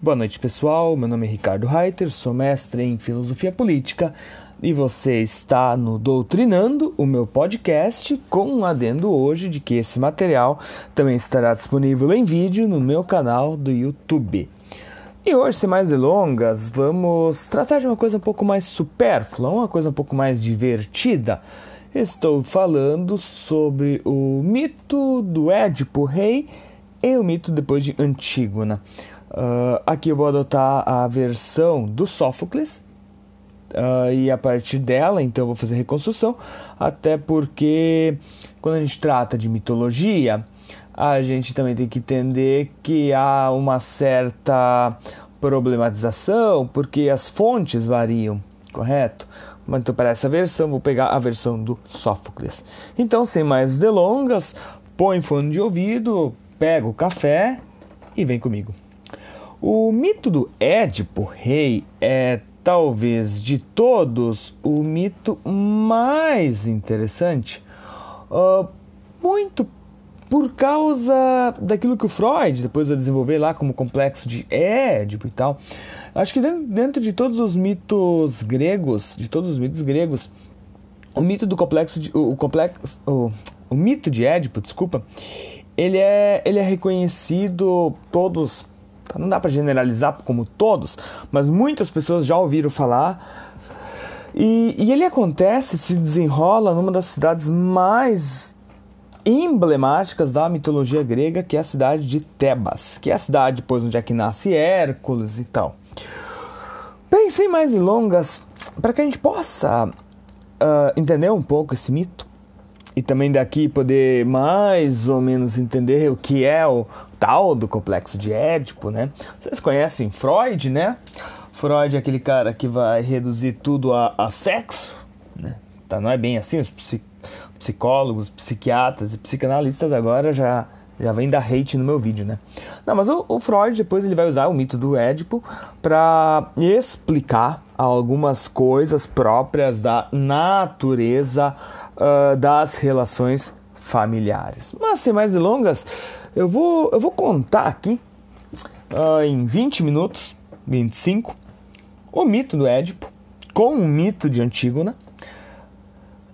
Boa noite, pessoal. Meu nome é Ricardo Reiter, sou mestre em filosofia política e você está no Doutrinando, o meu podcast, com um adendo hoje de que esse material também estará disponível em vídeo no meu canal do YouTube. E hoje, sem mais delongas, vamos tratar de uma coisa um pouco mais supérflua, uma coisa um pouco mais divertida. Estou falando sobre o mito do Édipo Rei e o mito depois de Antígona. Uh, aqui eu vou adotar a versão do Sófocles uh, e a partir dela, então, eu vou fazer reconstrução, até porque quando a gente trata de mitologia, a gente também tem que entender que há uma certa problematização, porque as fontes variam, correto? Então, para essa versão, vou pegar a versão do Sófocles. Então, sem mais delongas, põe fone de ouvido, pega o café e vem comigo. O mito do Édipo rei é talvez de todos o mito mais interessante, uh, muito por causa daquilo que o Freud depois vai desenvolver lá como complexo de Édipo e tal. Acho que dentro de todos os mitos gregos, de todos os mitos gregos, o mito do complexo de, o, complexo o, o mito de Édipo, desculpa, ele é ele é reconhecido todos não dá para generalizar como todos, mas muitas pessoas já ouviram falar. E, e ele acontece, se desenrola numa das cidades mais emblemáticas da mitologia grega, que é a cidade de Tebas, que é a cidade depois onde é que nasce Hércules e tal. Bem, sem mais delongas, para que a gente possa uh, entender um pouco esse mito e também daqui poder mais ou menos entender o que é o tal do complexo de Édipo, né? Vocês conhecem Freud, né? Freud é aquele cara que vai reduzir tudo a, a sexo, né? Tá, não é bem assim, os psicólogos, psiquiatras e psicanalistas agora já já vem dar hate no meu vídeo, né? Não, mas o, o Freud depois ele vai usar o mito do Édipo para explicar algumas coisas próprias da natureza uh, das relações familiares. Mas sem mais delongas, eu vou, eu vou contar aqui uh, em 20 minutos, 25, o mito do Édipo com o mito de Antígona.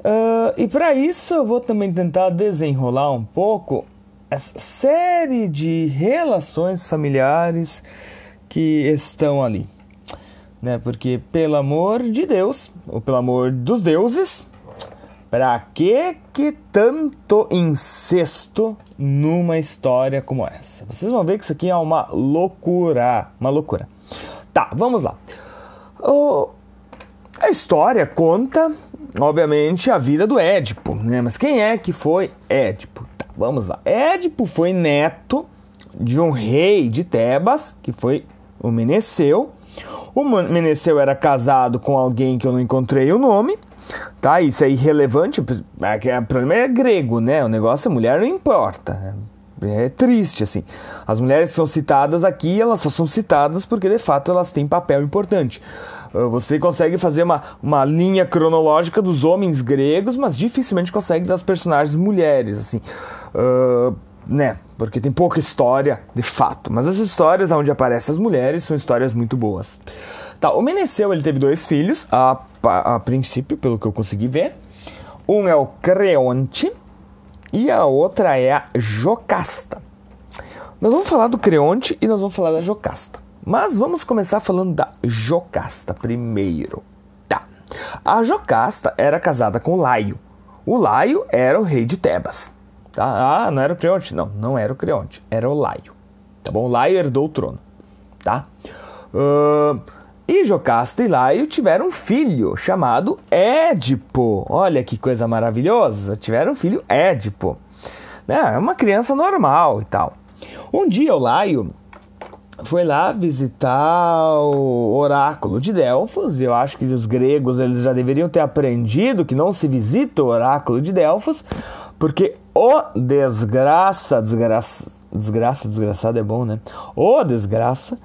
Uh, e para isso eu vou também tentar desenrolar um pouco essa série de relações familiares que estão ali. Né? Porque, pelo amor de Deus, ou pelo amor dos deuses, Pra que que tanto incesto numa história como essa? Vocês vão ver que isso aqui é uma loucura, uma loucura. Tá, vamos lá. O... A história conta, obviamente, a vida do Édipo, né? Mas quem é que foi Édipo? Tá, vamos lá. Édipo foi neto de um rei de Tebas, que foi o Meneceu. O Meneceu era casado com alguém que eu não encontrei o nome Tá, isso é irrelevante. É o problema é grego, né? O negócio, a mulher não importa. É triste, assim. As mulheres que são citadas aqui, elas só são citadas porque de fato elas têm papel importante. Ah, você consegue fazer uma, uma linha cronológica dos homens gregos, mas dificilmente consegue das personagens mulheres, assim. Uh, né? Porque tem pouca história de fato. Mas as histórias onde aparecem as mulheres são histórias muito boas. Tá, o Meneceu ele teve dois filhos, a, a, princípio, pelo que eu consegui ver. Um é o Creonte e a outra é a Jocasta. Nós vamos falar do Creonte e nós vamos falar da Jocasta. Mas vamos começar falando da Jocasta primeiro. Tá. A Jocasta era casada com Laio. O Laio era o rei de Tebas. Tá? Ah, não era o Creonte? Não, não era o Creonte, era o Laio. Tá bom? O Laio herdou o trono. Tá? Uh, e Jocasta e Laio tiveram um filho chamado Édipo. Olha que coisa maravilhosa! Tiveram um filho Édipo. É uma criança normal e tal. Um dia o Laio foi lá visitar o oráculo de Delfos. Eu acho que os gregos eles já deveriam ter aprendido que não se visita o oráculo de Delfos, porque o desgraça, desgraça, desgraça, desgraçado é bom, né? O desgraça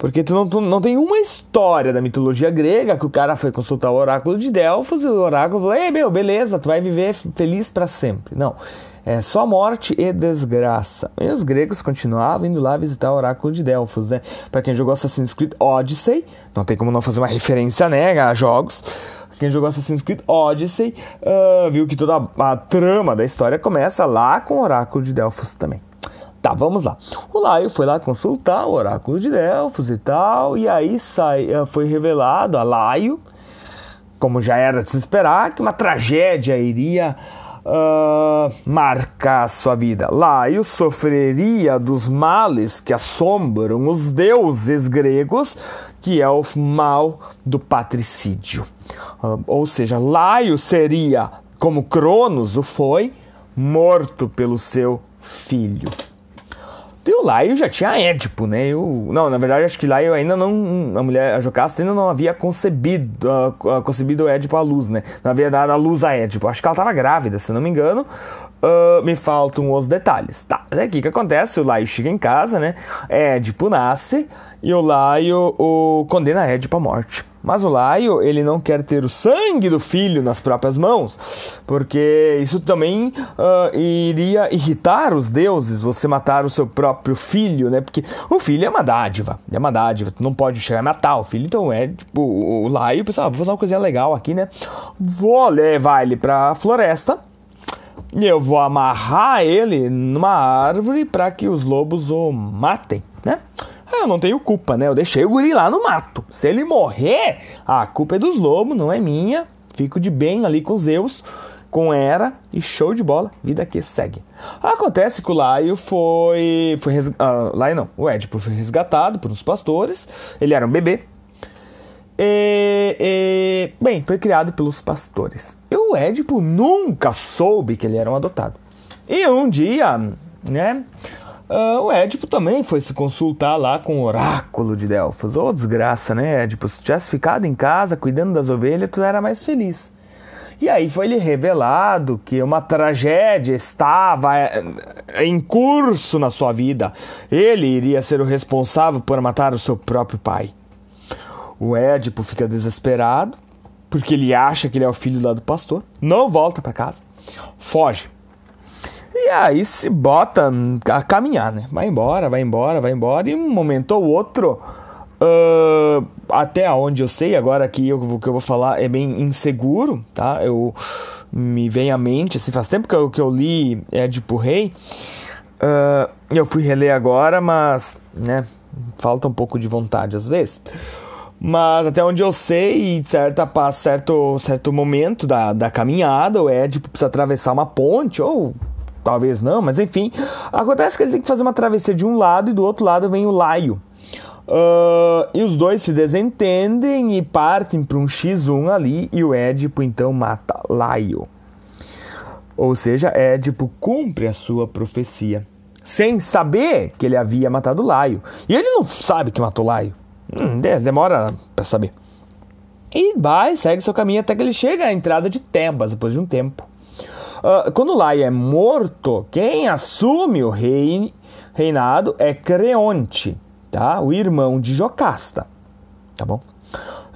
porque tu não, tu não tem uma história da mitologia grega que o cara foi consultar o oráculo de Delfos e o oráculo falou: Ei, meu, beleza, tu vai viver feliz para sempre. Não. É só morte e desgraça. E os gregos continuavam indo lá visitar o oráculo de Delfos, né? Para quem jogou Assassin's Creed Odyssey, não tem como não fazer uma referência, né, a jogos. Quem jogou Assassin's Creed Odyssey uh, viu que toda a, a trama da história começa lá com o oráculo de Delfos também. Tá, vamos lá. O Laio foi lá consultar o oráculo de Delfos e tal, e aí sai, eh, foi revelado a Laio, como já era de se esperar, que uma tragédia iria uh, marcar sua vida. Laio sofreria dos males que assombram os deuses gregos, que é o mal do patricídio. Uh, ou seja, Laio seria, como Cronos o foi, morto pelo seu filho. E o Laio já tinha Édipo, né? Eu, não, na verdade, acho que Laio ainda não. A mulher, a Jocasta ainda não havia concebido, uh, concebido Édipo à luz, né? Não havia dado a luz a Édipo. Acho que ela estava grávida, se não me engano. Uh, me faltam os detalhes. Tá, é aqui que acontece: o Laio chega em casa, né? Édipo nasce e o Laio o condena Édipo à morte. Mas o Laio, ele não quer ter o sangue do filho nas próprias mãos, porque isso também uh, iria irritar os deuses, você matar o seu próprio filho, né? Porque o filho é uma dádiva, é uma dádiva, tu não pode chegar a matar o filho, então é tipo, o, o Laio, pessoal, ah, vou fazer uma coisinha legal aqui, né? Vou levar ele pra floresta, e eu vou amarrar ele numa árvore para que os lobos o matem, né? eu não tenho culpa, né? Eu deixei o guri lá no mato. Se ele morrer, a culpa é dos lobos, não é minha. Fico de bem ali com Zeus, com Hera e show de bola, vida que segue. Acontece que o Laio foi. foi res... uh, Laio não, o Édipo foi resgatado por uns pastores. Ele era um bebê. E, e, bem, foi criado pelos pastores. E o Édipo nunca soube que ele era um adotado. E um dia, né? Uh, o Édipo também foi se consultar lá com o oráculo de Delfos. Ô, oh, desgraça, né, Édipo? Se tivesse ficado em casa cuidando das ovelhas, tu era mais feliz. E aí foi-lhe revelado que uma tragédia estava eh, em curso na sua vida. Ele iria ser o responsável por matar o seu próprio pai. O Édipo fica desesperado, porque ele acha que ele é o filho lá do pastor. Não volta para casa. Foge e aí se bota a caminhar, né? Vai embora, vai embora, vai embora. E um momento ou outro, uh, até onde eu sei, agora aqui o que eu vou falar é bem inseguro, tá? Eu me vem à mente, assim, faz tempo que eu, que eu li Édipo Rei. Uh, eu fui reler agora, mas, né, falta um pouco de vontade às vezes. Mas até onde eu sei, certa, certo, certo momento da, da caminhada, o Édipo precisa atravessar uma ponte, ou talvez não, mas enfim. Acontece que ele tem que fazer uma travessia de um lado e do outro lado vem o Laio. Uh, e os dois se desentendem e partem para um X1 ali e o Édipo então mata Laio. Ou seja, Édipo cumpre a sua profecia, sem saber que ele havia matado Laio. E ele não sabe que matou Laio. Hum, demora para saber. E vai, segue seu caminho até que ele chega à entrada de Tebas, depois de um tempo. Uh, quando Lai é morto, quem assume o rei, reinado é Creonte, tá? O irmão de Jocasta, tá bom?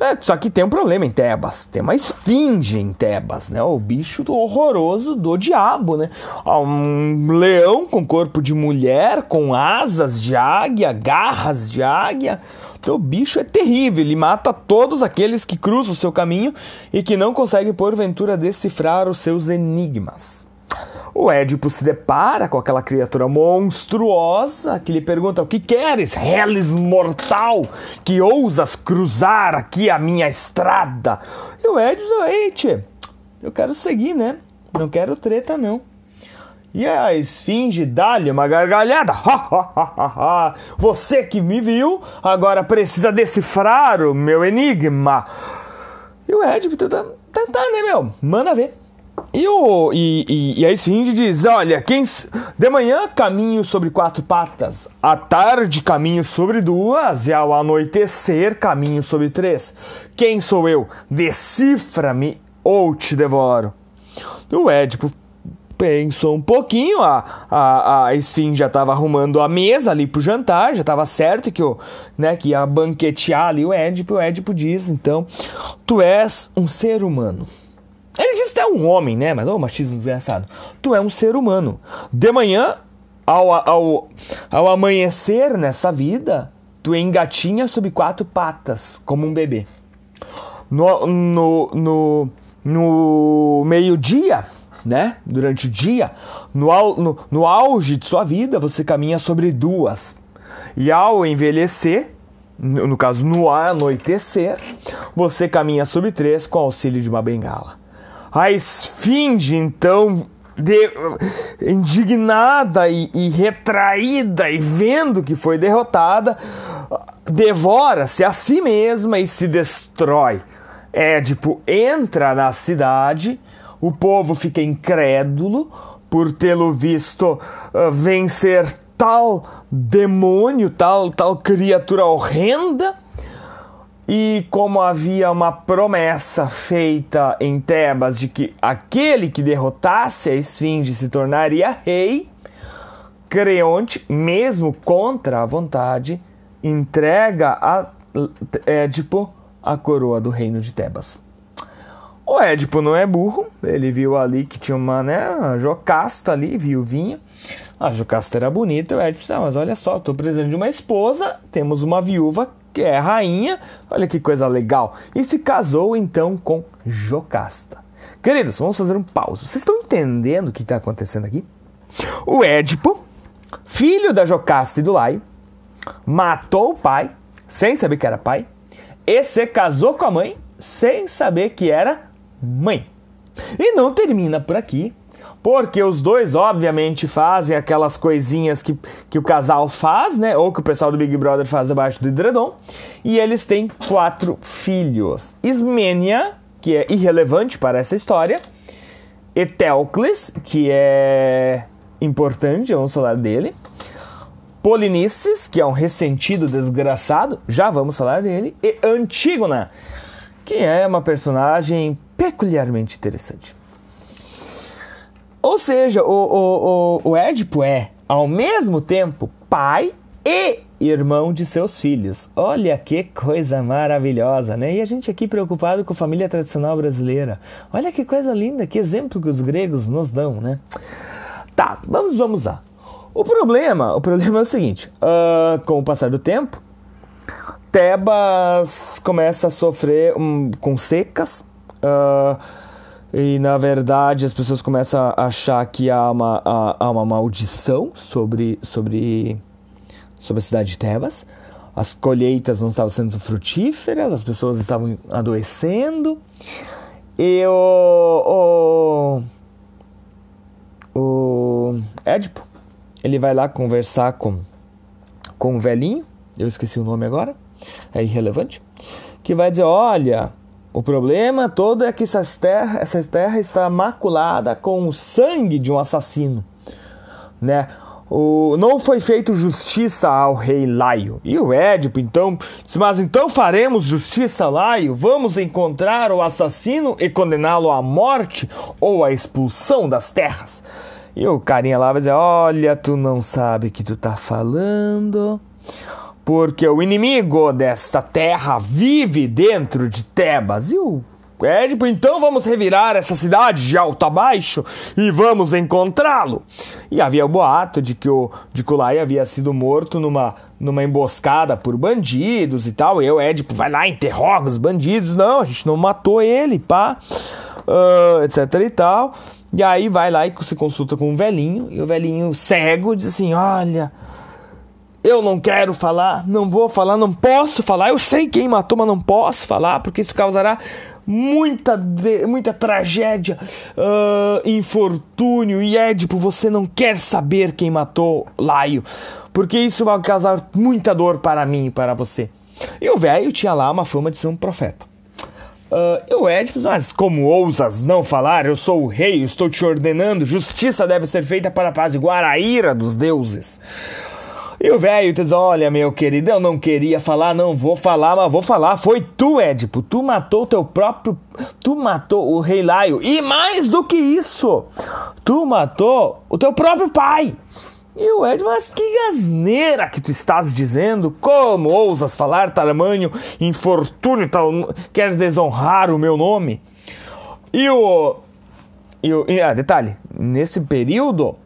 É, só que tem um problema em Tebas. Tem uma esfinge em Tebas, né? O bicho horroroso do diabo, né? Um leão com corpo de mulher, com asas de águia, garras de águia. O bicho é terrível, ele mata todos aqueles que cruzam o seu caminho e que não conseguem porventura decifrar os seus enigmas. O Édipo se depara com aquela criatura monstruosa que lhe pergunta: O que queres, reles mortal, que ousas cruzar aqui a minha estrada? E o Édipo diz: Ei, eu quero seguir, né? Não quero treta, não. E a esfinge dá-lhe uma gargalhada. Você que me viu, agora precisa decifrar o meu enigma. E o Ed, tá, tá, tá, né, meu? Manda ver. E, o, e, e, e a esfinge diz: Olha, quem de manhã caminho sobre quatro patas, à tarde caminho sobre duas, e ao anoitecer caminho sobre três. Quem sou eu? Decifra-me ou te devoro. O Édipo pensou um pouquinho, a, a, a Esfinge já estava arrumando a mesa ali pro jantar, já estava certo que, o, né, que ia banquetear ali o Édipo, e o Édipo diz, então, tu és um ser humano. Ele diz tu é um homem, né? Mas, ô, oh, machismo desgraçado. Tu é um ser humano. De manhã, ao, ao, ao amanhecer nessa vida, tu engatinha sob quatro patas, como um bebê. No, no, no, no meio-dia, né? Durante o dia, no, no, no auge de sua vida, você caminha sobre duas. E ao envelhecer, no, caso no anoitecer, você caminha sobre três com auxílio de uma bengala. A esfinge, então, de, indignada e, e, retraída e vendo que foi derrotada, devora-se a si mesma e se destrói. Édipo entra na cidade, o povo fica incrédulo por tê-lo visto uh, vencer tal demônio, tal, tal criatura horrenda e como havia uma promessa feita em Tebas de que aquele que derrotasse a esfinge se tornaria rei, Creonte, mesmo contra a vontade, entrega a Édipo a coroa do reino de Tebas. O Édipo não é burro, ele viu ali que tinha uma, né, uma Jocasta ali, viuvinha. A Jocasta era bonita, o Édipo disse, ah, mas olha só, estou precisando de uma esposa, temos uma viúva que é rainha, olha que coisa legal. E se casou então com Jocasta. Queridos, vamos fazer um pause. Vocês estão entendendo o que está acontecendo aqui? O Édipo, filho da Jocasta e do Laio, matou o pai, sem saber que era pai, e se casou com a mãe, sem saber que era mãe. E não termina por aqui, porque os dois, obviamente, fazem aquelas coisinhas que, que o casal faz, né? Ou que o pessoal do Big Brother faz abaixo do edredom. E eles têm quatro filhos. Ismênia, que é irrelevante para essa história. Eteocles, que é importante, vamos falar dele. Polinices, que é um ressentido desgraçado, já vamos falar dele. E Antígona, que é uma personagem peculiarmente interessante. Ou seja, o, o, o, o Édipo é, ao mesmo tempo, pai e irmão de seus filhos. Olha que coisa maravilhosa, né? E a gente aqui preocupado com a família tradicional brasileira. Olha que coisa linda, que exemplo que os gregos nos dão, né? Tá, vamos, vamos lá. O problema, o problema é o seguinte: uh, com o passar do tempo, Tebas começa a sofrer um, com secas. Uh, e na verdade as pessoas começam a achar que há uma, há, há uma maldição sobre, sobre, sobre a cidade de Tebas. As colheitas não estavam sendo frutíferas, as pessoas estavam adoecendo. E o, o, o Édipo, ele vai lá conversar com, com o velhinho, eu esqueci o nome agora, é irrelevante, que vai dizer, olha, o problema todo é que essa terra, essa terra está maculada com o sangue de um assassino, né? O, não foi feito justiça ao rei Laio. E o Édipo, então, disse, mas então faremos justiça a Laio? Vamos encontrar o assassino e condená-lo à morte ou à expulsão das terras? E o carinha lá vai dizer, olha, tu não sabe o que tu tá falando porque o inimigo desta terra vive dentro de Tebas. E o Édipo, então vamos revirar essa cidade de alto a baixo e vamos encontrá-lo. E havia o boato de que o de havia sido morto numa, numa emboscada por bandidos e tal. E o Édipo vai lá, interroga os bandidos. Não, a gente não matou ele, pá, uh, etc e tal. E aí vai lá e se consulta com um velhinho. E o velhinho cego diz assim: Olha eu não quero falar, não vou falar, não posso falar. Eu sei quem matou, mas não posso falar, porque isso causará muita, de, muita tragédia, uh, infortúnio e Édipo. Você não quer saber quem matou Laio, porque isso vai causar muita dor para mim e para você. E o velho tinha lá uma fama de ser um profeta. Uh, e o Édipo, mas como ousas não falar? Eu sou o rei, estou te ordenando. Justiça deve ser feita para apaziguar a ira dos deuses. E o velho diz: Olha, meu querido, eu não queria falar, não vou falar, mas vou falar. Foi tu, Édipo. Tu matou teu próprio. Tu matou o rei Laio. E mais do que isso, tu matou o teu próprio pai. E o Ed, mas que gasneira que tu estás dizendo? Como ousas falar tamanho infortúnio, tal, quer desonrar o meu nome? E o e, e ah, detalhe, nesse período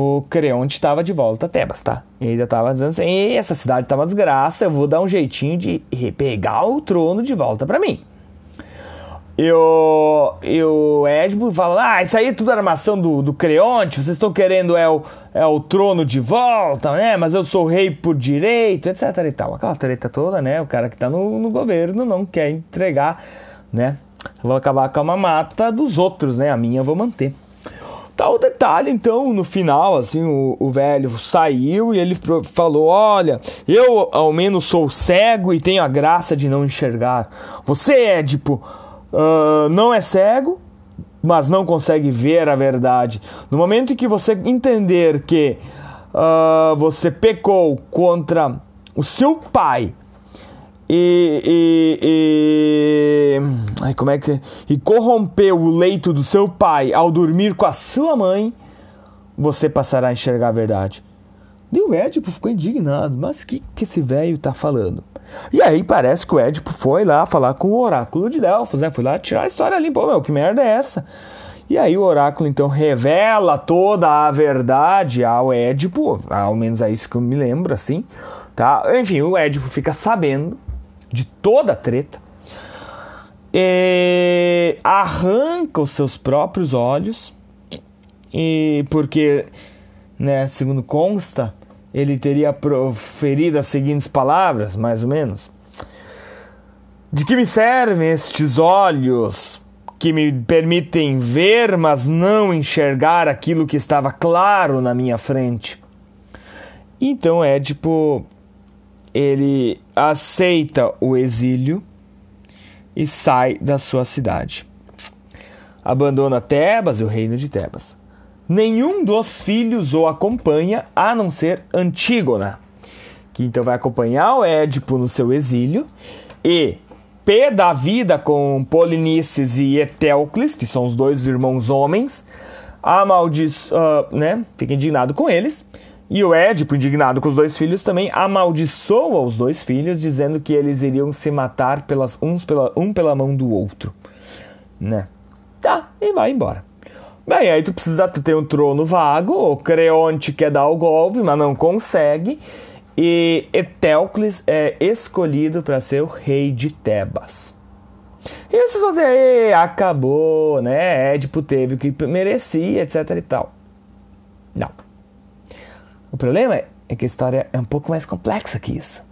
o Creonte estava de volta a Tebas, tá? Ele já estava dizendo assim: essa cidade tá uma desgraça, eu vou dar um jeitinho de pegar o trono de volta para mim. E o, e o Edipo fala: Ah, isso aí é tudo armação do, do Creonte, vocês estão querendo é o, é o trono de volta, né? Mas eu sou rei por direito, etc e tal. Aquela treta toda, né? O cara que tá no, no governo não quer entregar, né? Vou acabar com a mamata dos outros, né? A minha eu vou manter. Tá o detalhe, então, no final, assim, o, o velho saiu e ele falou: Olha, eu ao menos sou cego e tenho a graça de não enxergar. Você, é tipo uh, não é cego, mas não consegue ver a verdade. No momento em que você entender que uh, você pecou contra o seu pai e, e, e ai, como é que e corrompeu o leito do seu pai ao dormir com a sua mãe, você passará a enxergar a verdade. E o Édipo ficou indignado, mas que, que esse velho tá falando? E aí parece que o Édipo foi lá falar com o oráculo de Delfos, né? Foi lá tirar a história limpa. Meu, que merda é essa? E aí o oráculo então revela toda a verdade ao Édipo, ao menos é isso que eu me lembro, assim, tá? Enfim, o Édipo fica sabendo de toda a treta, e arranca os seus próprios olhos, e porque, né, segundo consta, ele teria proferido as seguintes palavras, mais ou menos: De que me servem estes olhos que me permitem ver, mas não enxergar aquilo que estava claro na minha frente? Então Édipo ele aceita o exílio e sai da sua cidade. Abandona Tebas e o reino de Tebas. Nenhum dos filhos o acompanha a não ser Antígona, que então vai acompanhar o Édipo no seu exílio e P da vida com Polinices e Etéocles, que são os dois irmãos homens, amaldiço, uh, né, fica indignado com eles e o Édipo, indignado com os dois filhos, também amaldiçoa os dois filhos, dizendo que eles iriam se matar pelas, uns pela, um pela mão do outro. Né? Tá, e vai embora. Bem, aí tu precisa ter um trono vago, o Creonte quer dar o golpe, mas não consegue. E Etéocles é escolhido para ser o rei de Tebas. E vocês vão dizer, acabou, né? Édipo teve o que merecia, etc e tal. Não. O problema é que a história é um pouco mais complexa que isso,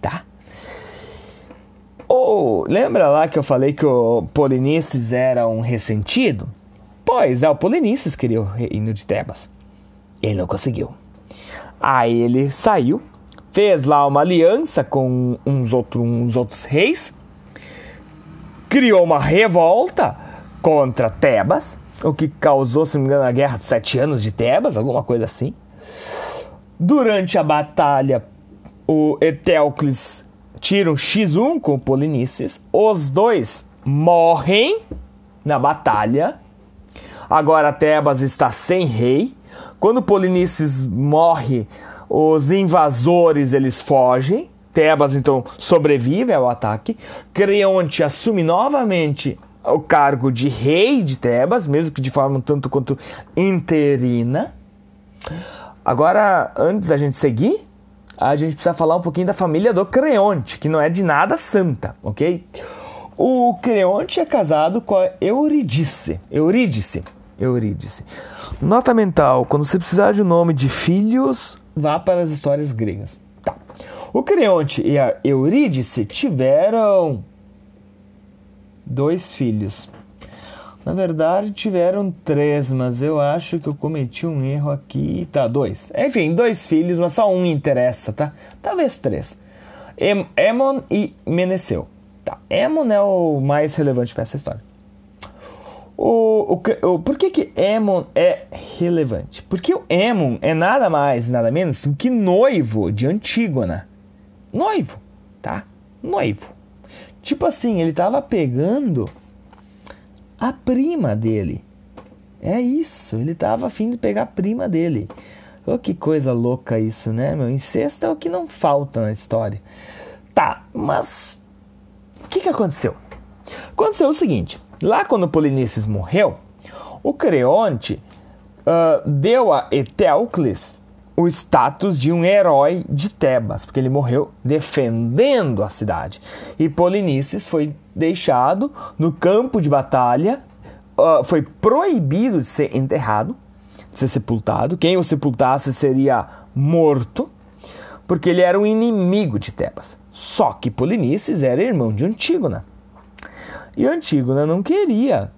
tá? Ou lembra lá que eu falei que o Polinices era um ressentido? Pois é, o Polinices queria o reino de Tebas. Ele não conseguiu. Aí ele saiu, fez lá uma aliança com uns, outro, uns outros reis, criou uma revolta contra Tebas, o que causou, se não me engano, a guerra de sete anos de Tebas, alguma coisa assim. Durante a batalha, o Etéocles tira um X1 com o Polinices. Os dois morrem na batalha. Agora Tebas está sem rei. Quando Polinices morre, os invasores eles fogem. Tebas então sobrevive ao ataque. Creonte assume novamente o cargo de rei de Tebas, mesmo que de forma tanto quanto interina. Agora, antes da gente seguir, a gente precisa falar um pouquinho da família do Creonte, que não é de nada santa, ok? O Creonte é casado com a Eurídice. Eurídice. Eurídice. Nota mental: quando você precisar de um nome de filhos, vá para as histórias gregas. Tá. O Creonte e a Eurídice tiveram dois filhos. Na verdade, tiveram três, mas eu acho que eu cometi um erro aqui. Tá, dois. Enfim, dois filhos, mas só um interessa, tá? Talvez três. Em Emon e Meneceu. Tá, Emon é o mais relevante para essa história. O, o, o, por que, que Emon é relevante? Porque o Emon é nada mais, nada menos do que noivo de Antígona. Noivo, tá? Noivo. Tipo assim, ele tava pegando a prima dele. É isso, ele estava afim de pegar a prima dele. Oh, que coisa louca isso, né, meu? Incesto é o que não falta na história. Tá, mas o que, que aconteceu? Aconteceu o seguinte: lá quando Polinices morreu, O Creonte uh, deu a Eteocles o status de um herói de Tebas, porque ele morreu defendendo a cidade. E Polinices foi deixado no campo de batalha, uh, foi proibido de ser enterrado, de ser sepultado. Quem o sepultasse seria morto, porque ele era um inimigo de Tebas. Só que Polinices era irmão de Antígona. E Antígona não queria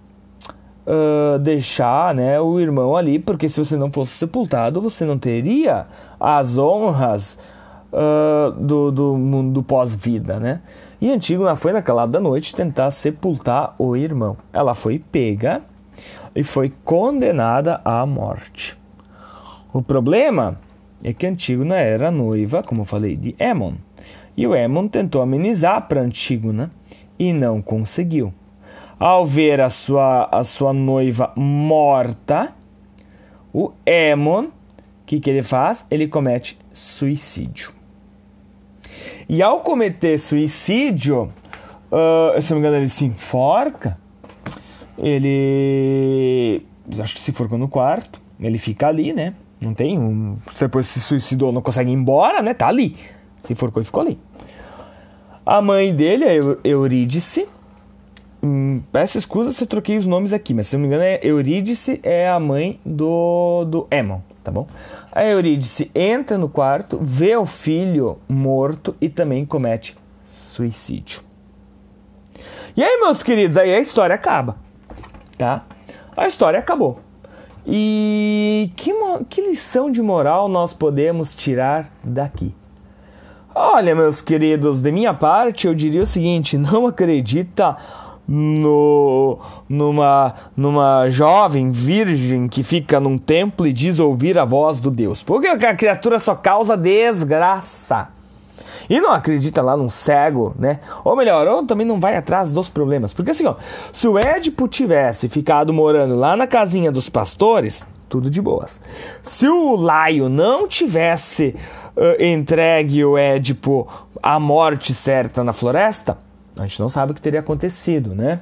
uh, deixar né, o irmão ali, porque se você não fosse sepultado, você não teria as honras uh, do, do mundo pós-vida, né? E Antígona foi naquela da noite tentar sepultar o irmão. Ela foi pega e foi condenada à morte. O problema é que Antígona era noiva, como eu falei, de Émon. E o Émon tentou amenizar para Antígona e não conseguiu ao ver a sua, a sua noiva morta, o Emon, o que, que ele faz? Ele comete suicídio. E ao cometer suicídio, uh, se não me engano, ele se enforca. Ele. Acho que se forcou no quarto. Ele fica ali, né? Não tem um. Depois se suicidou, não consegue ir embora, né? Tá ali. Se forcou e ficou ali. A mãe dele, a Eurídice, Hum, peço escusa se eu troquei os nomes aqui, mas se não me engano, é Eurídice é a mãe do, do Emon, tá bom? A Eurídice entra no quarto, vê o filho morto e também comete suicídio. E aí, meus queridos, aí a história acaba, tá? A história acabou. E que, que lição de moral nós podemos tirar daqui? Olha, meus queridos, de minha parte, eu diria o seguinte: não acredita no, numa, numa jovem virgem que fica num templo e diz ouvir a voz do Deus. Porque a criatura só causa desgraça. E não acredita lá num cego, né? Ou melhor, ou também não vai atrás dos problemas. Porque assim, ó, se o Édipo tivesse ficado morando lá na casinha dos pastores, tudo de boas. Se o Laio não tivesse uh, entregue o Édipo à morte certa na floresta, a gente não sabe o que teria acontecido, né?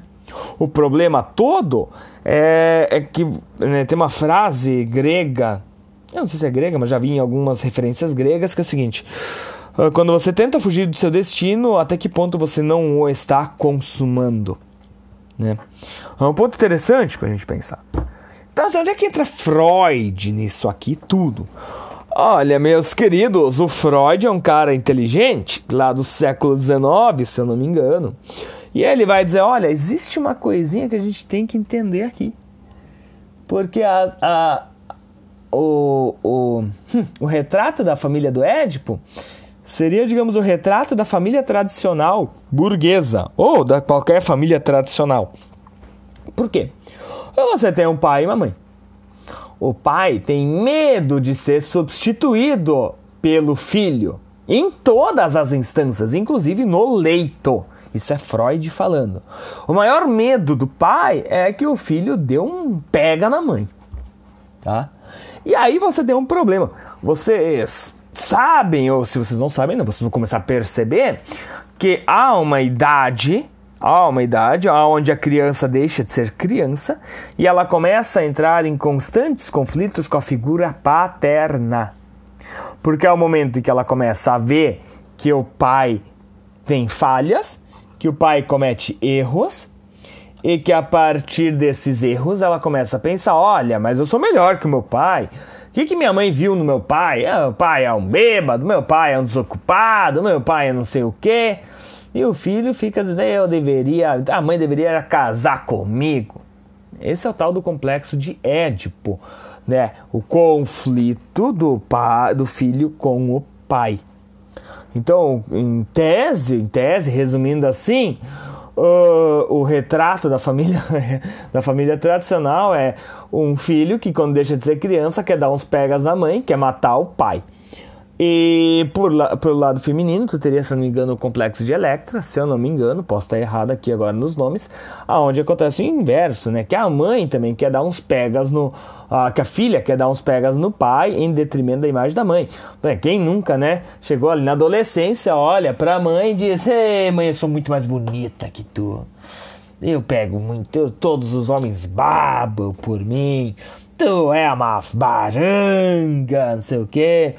O problema todo é, é que né, tem uma frase grega, eu não sei se é grega, mas já vi em algumas referências gregas, que é o seguinte: ah, quando você tenta fugir do seu destino, até que ponto você não o está consumando? Né? É um ponto interessante para a gente pensar. Então, onde é que entra Freud nisso aqui tudo? Olha, meus queridos, o Freud é um cara inteligente, lá do século XIX, se eu não me engano. E ele vai dizer: olha, existe uma coisinha que a gente tem que entender aqui. Porque a, a, o, o, hum, o retrato da família do Édipo seria, digamos, o retrato da família tradicional burguesa, ou da qualquer família tradicional. Por quê? Você tem um pai e uma mãe. O pai tem medo de ser substituído pelo filho em todas as instâncias, inclusive no leito. Isso é Freud falando. O maior medo do pai é que o filho dê um pega na mãe, tá? E aí você tem um problema. Vocês sabem, ou se vocês não sabem, não, vocês vão começar a perceber que há uma idade há uma idade onde a criança deixa de ser criança e ela começa a entrar em constantes conflitos com a figura paterna. Porque é o momento em que ela começa a ver que o pai tem falhas, que o pai comete erros e que a partir desses erros ela começa a pensar: olha, mas eu sou melhor que o meu pai. O que, que minha mãe viu no meu pai? Ah, meu pai é um bêbado, meu pai é um desocupado, meu pai é não sei o quê. E o filho fica dizendo, eu deveria, a mãe deveria casar comigo. Esse é o tal do complexo de Édipo, né? O conflito do pai, do filho com o pai. Então, em tese, em tese, resumindo assim, uh, o retrato da família da família tradicional é um filho que quando deixa de ser criança quer dar uns pegas na mãe, quer matar o pai. E por la, pelo lado feminino, tu teria, se não me engano, o complexo de Electra, se eu não me engano, posso estar errado aqui agora nos nomes, aonde acontece o inverso, né? Que a mãe também quer dar uns pegas no. que a filha quer dar uns pegas no pai em detrimento da imagem da mãe. Quem nunca, né? Chegou ali na adolescência, olha pra mãe e diz: Ei, mãe, eu sou muito mais bonita que tu. eu pego muito, todos os homens babam por mim, tu é uma baranga, não sei o quê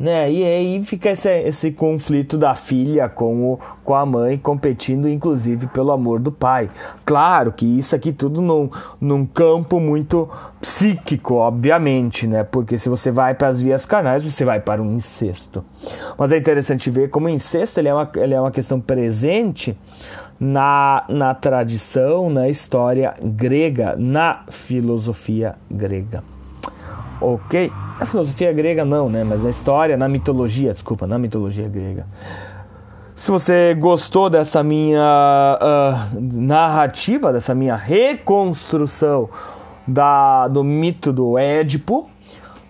né? E aí fica esse, esse conflito da filha com, o, com a mãe competindo, inclusive, pelo amor do pai. Claro que isso aqui tudo num, num campo muito psíquico, obviamente, né? Porque se você vai para as vias carnais, você vai para um incesto. Mas é interessante ver como o incesto ele é, uma, ele é uma questão presente na, na tradição, na história grega, na filosofia grega. Ok? Na filosofia grega não, né? Mas na história, na mitologia, desculpa, na mitologia grega. Se você gostou dessa minha uh, narrativa, dessa minha reconstrução da, do mito do Édipo,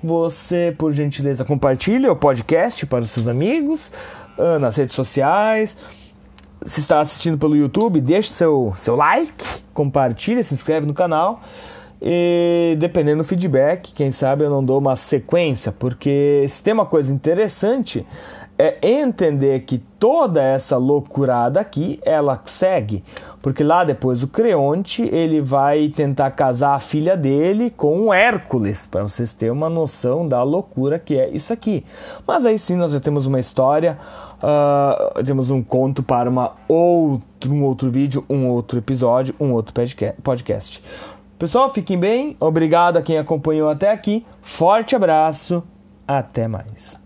você, por gentileza, compartilha o podcast para os seus amigos, uh, nas redes sociais. Se está assistindo pelo YouTube, deixe seu, seu like, compartilha, se inscreve no canal. E dependendo do feedback, quem sabe eu não dou uma sequência, porque se tem uma coisa interessante é entender que toda essa loucurada aqui ela segue, porque lá depois o Creonte ele vai tentar casar a filha dele com o Hércules, para vocês terem uma noção da loucura que é isso aqui. Mas aí sim nós já temos uma história, uh, temos um conto para uma outro, um outro vídeo, um outro episódio, um outro podcast. Pessoal, fiquem bem. Obrigado a quem acompanhou até aqui. Forte abraço. Até mais.